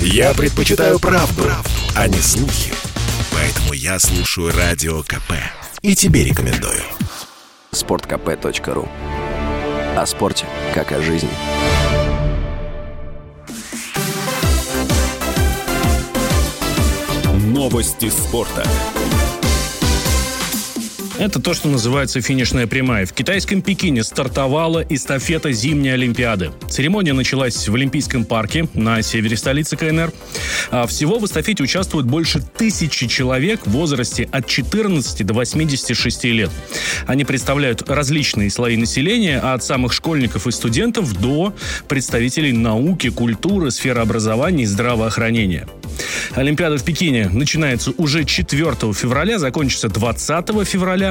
Я предпочитаю правду, правду, а не слухи. Поэтому я слушаю Радио КП. И тебе рекомендую. Спорткп.ру О спорте, как о жизни. Новости спорта. Это то, что называется финишная прямая. В китайском Пекине стартовала эстафета зимней Олимпиады. Церемония началась в Олимпийском парке на севере столицы КНР. А всего в эстафете участвуют больше тысячи человек в возрасте от 14 до 86 лет. Они представляют различные слои населения, от самых школьников и студентов до представителей науки, культуры, сферы образования и здравоохранения. Олимпиада в Пекине начинается уже 4 февраля, закончится 20 февраля,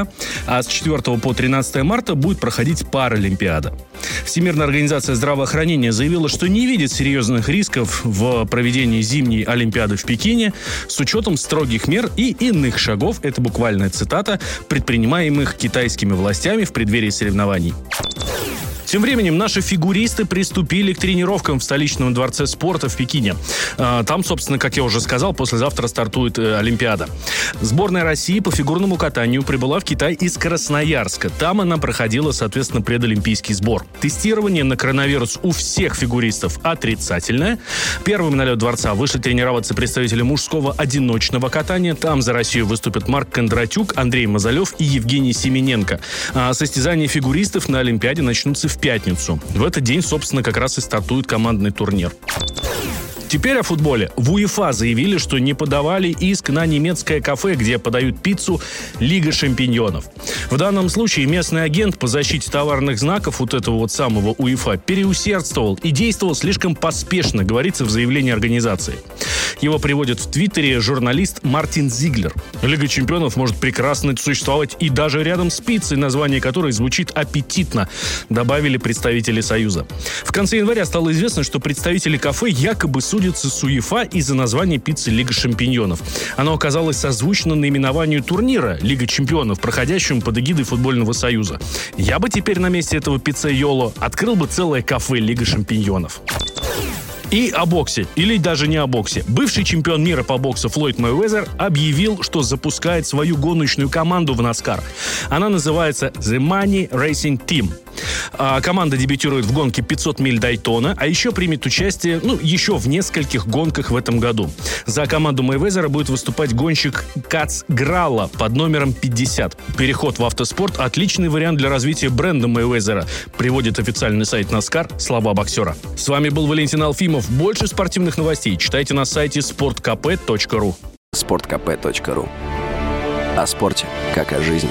а с 4 по 13 марта будет проходить Паралимпиада. Всемирная организация здравоохранения заявила, что не видит серьезных рисков в проведении зимней Олимпиады в Пекине с учетом строгих мер и иных шагов, это буквальная цитата, предпринимаемых китайскими властями в преддверии соревнований. Тем временем наши фигуристы приступили к тренировкам в столичном дворце спорта в Пекине. А, там, собственно, как я уже сказал, послезавтра стартует э, Олимпиада. Сборная России по фигурному катанию прибыла в Китай из Красноярска. Там она проходила, соответственно, предолимпийский сбор. Тестирование на коронавирус у всех фигуристов отрицательное. Первым на лед дворца вышли тренироваться представители мужского одиночного катания. Там за Россию выступят Марк Кондратюк, Андрей Мазалев и Евгений Семененко. А состязания фигуристов на Олимпиаде начнутся в пятницу. В этот день, собственно, как раз и стартует командный турнир. Теперь о футболе. В УЕФА заявили, что не подавали иск на немецкое кафе, где подают пиццу Лига шампиньонов. В данном случае местный агент по защите товарных знаков вот этого вот самого УЕФА переусердствовал и действовал слишком поспешно, говорится в заявлении организации. Его приводит в Твиттере журналист Мартин Зиглер. Лига чемпионов может прекрасно существовать и даже рядом с пиццей, название которой звучит аппетитно, добавили представители Союза. В конце января стало известно, что представители кафе якобы судятся с УЕФА из-за названия пиццы Лига шампиньонов. Оно оказалось созвучно наименованию турнира Лига чемпионов, проходящему под эгидой Футбольного Союза. Я бы теперь на месте этого пиццейоло открыл бы целое кафе Лига шампиньонов. И о боксе, или даже не о боксе. Бывший чемпион мира по боксу Флойд Мэйвезер объявил, что запускает свою гоночную команду в Наскар. Она называется The Money Racing Team. А, команда дебютирует в гонке 500 миль Дайтона, а еще примет участие, ну, еще в нескольких гонках в этом году. За команду Мэйвезера будет выступать гонщик Кац Грала под номером 50. Переход в автоспорт – отличный вариант для развития бренда Мэйвезера, приводит официальный сайт Наскар «Слова боксера». С вами был Валентин Алфимов. Больше спортивных новостей читайте на сайте sportkp.ru sportkp.ru О спорте, как о жизни.